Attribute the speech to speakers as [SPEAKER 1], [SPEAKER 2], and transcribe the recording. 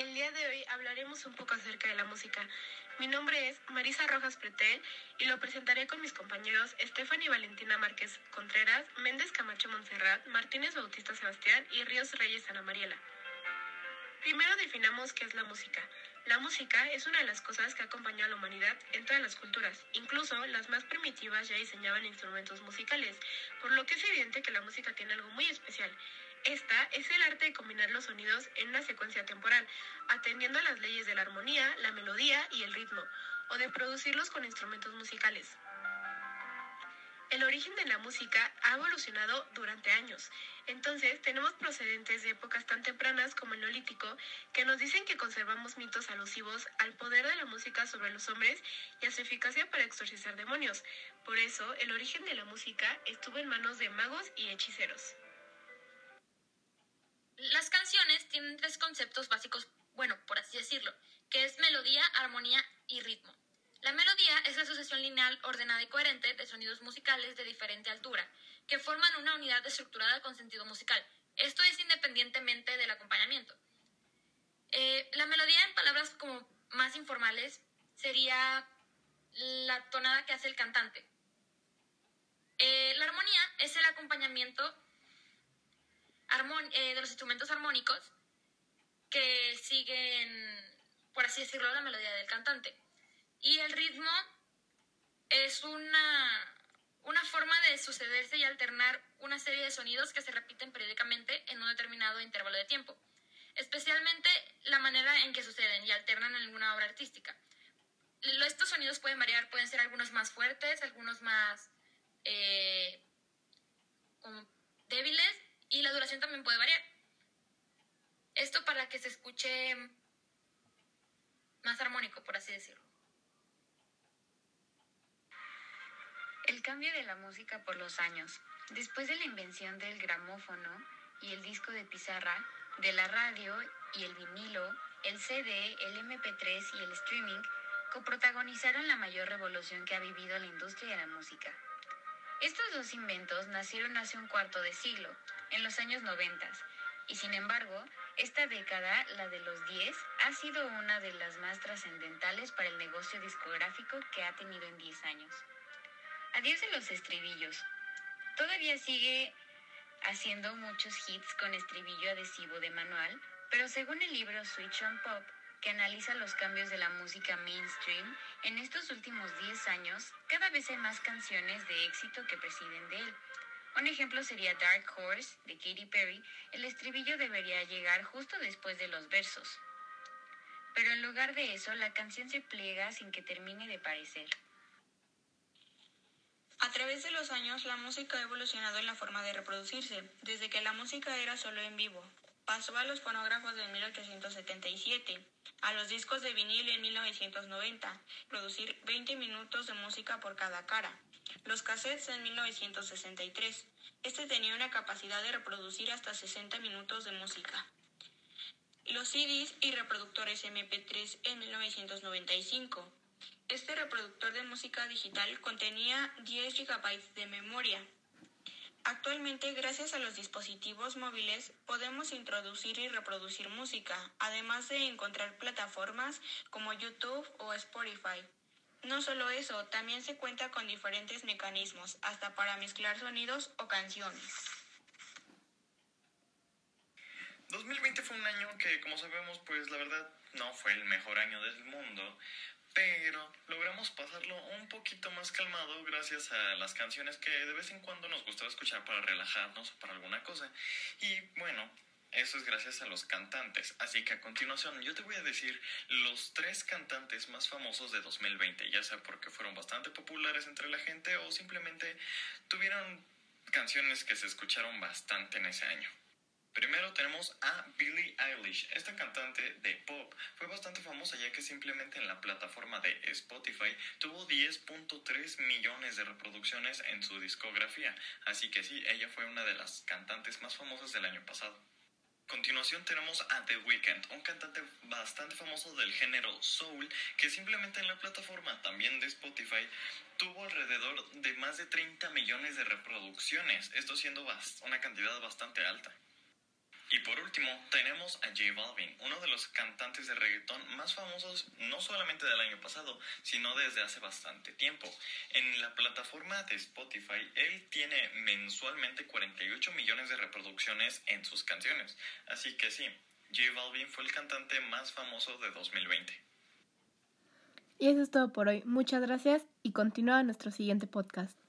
[SPEAKER 1] El día de hoy hablaremos un poco acerca de la música. Mi nombre es Marisa Rojas Pretel y lo presentaré con mis compañeros Stephanie Valentina Márquez Contreras, Méndez Camacho Montserrat, Martínez Bautista Sebastián y Ríos Reyes Ana Mariela. Primero definamos qué es la música. La música es una de las cosas que acompañó a la humanidad en todas las culturas. Incluso las más primitivas ya diseñaban instrumentos musicales, por lo que es evidente que la música tiene algo muy especial. Esta es el arte de combinar los sonidos en una secuencia temporal, atendiendo a las leyes de la armonía, la melodía y el ritmo, o de producirlos con instrumentos musicales. El origen de la música ha evolucionado durante años. Entonces, tenemos procedentes de épocas tan tempranas como el neolítico que nos dicen que conservamos mitos alusivos al poder de la música sobre los hombres y a su eficacia para exorcizar demonios. Por eso, el origen de la música estuvo en manos de magos y hechiceros.
[SPEAKER 2] Las canciones tienen tres conceptos básicos, bueno, por así decirlo, que es melodía, armonía y ritmo. La melodía es la sucesión lineal ordenada y coherente de sonidos musicales de diferente altura, que forman una unidad estructurada con sentido musical. Esto es independientemente del acompañamiento. Eh, la melodía, en palabras como más informales, sería la tonada que hace el cantante. Eh, la armonía es el acompañamiento eh, de los instrumentos armónicos que siguen, por así decirlo, la melodía del cantante. Y el ritmo es una, una forma de sucederse y alternar una serie de sonidos que se repiten periódicamente en un determinado intervalo de tiempo, especialmente la manera en que suceden y alternan en alguna obra artística. Estos sonidos pueden variar, pueden ser algunos más fuertes, algunos más eh, débiles y la duración también puede variar. Esto para que se escuche más armónico, por así decirlo.
[SPEAKER 3] El cambio de la música por los años. Después de la invención del gramófono y el disco de pizarra, de la radio y el vinilo, el CD, el MP3 y el streaming coprotagonizaron la mayor revolución que ha vivido la industria de la música. Estos dos inventos nacieron hace un cuarto de siglo, en los años 90, y sin embargo, esta década, la de los 10, ha sido una de las más trascendentales para el negocio discográfico que ha tenido en 10 años. Adiós de los estribillos. Todavía sigue haciendo muchos hits con estribillo adhesivo de manual, pero según el libro Switch on Pop, que analiza los cambios de la música mainstream, en estos últimos 10 años cada vez hay más canciones de éxito que presiden de él. Un ejemplo sería Dark Horse de Katy Perry, el estribillo debería llegar justo después de los versos. Pero en lugar de eso, la canción se pliega sin que termine de parecer.
[SPEAKER 4] A través de los años, la música ha evolucionado en la forma de reproducirse, desde que la música era solo en vivo. Pasó a los fonógrafos de 1877, a los discos de vinil en 1990, producir 20 minutos de música por cada cara. Los cassettes en 1963. Este tenía una capacidad de reproducir hasta 60 minutos de música. Los CDs y reproductores MP3 en 1995. Este reproductor de música digital contenía 10 GB de memoria. Actualmente, gracias a los dispositivos móviles, podemos introducir y reproducir música, además de encontrar plataformas como YouTube o Spotify. No solo eso, también se cuenta con diferentes mecanismos, hasta para mezclar sonidos o canciones.
[SPEAKER 5] 2020 fue un año que, como sabemos, pues la verdad no fue el mejor año del mundo, pero logramos pasarlo un poquito más calmado gracias a las canciones que de vez en cuando nos gustaba escuchar para relajarnos o para alguna cosa. Y bueno, eso es gracias a los cantantes. Así que a continuación yo te voy a decir los tres cantantes más famosos de 2020, ya sea porque fueron bastante populares entre la gente o simplemente tuvieron canciones que se escucharon bastante en ese año. Primero tenemos a Billie Eilish. Esta cantante de pop fue bastante famosa ya que simplemente en la plataforma de Spotify tuvo 10.3 millones de reproducciones en su discografía. Así que sí, ella fue una de las cantantes más famosas del año pasado. Continuación tenemos a The Weeknd, un cantante bastante famoso del género soul que simplemente en la plataforma también de Spotify tuvo alrededor de más de 30 millones de reproducciones, esto siendo una cantidad bastante alta. Y por último, tenemos a J Balvin, uno de los cantantes de reggaetón más famosos no solamente del año pasado, sino desde hace bastante tiempo. En la plataforma de Spotify, él tiene mensualmente 48 millones de reproducciones en sus canciones. Así que sí, J Balvin fue el cantante más famoso de 2020.
[SPEAKER 1] Y eso es todo por hoy. Muchas gracias y continúa nuestro siguiente podcast.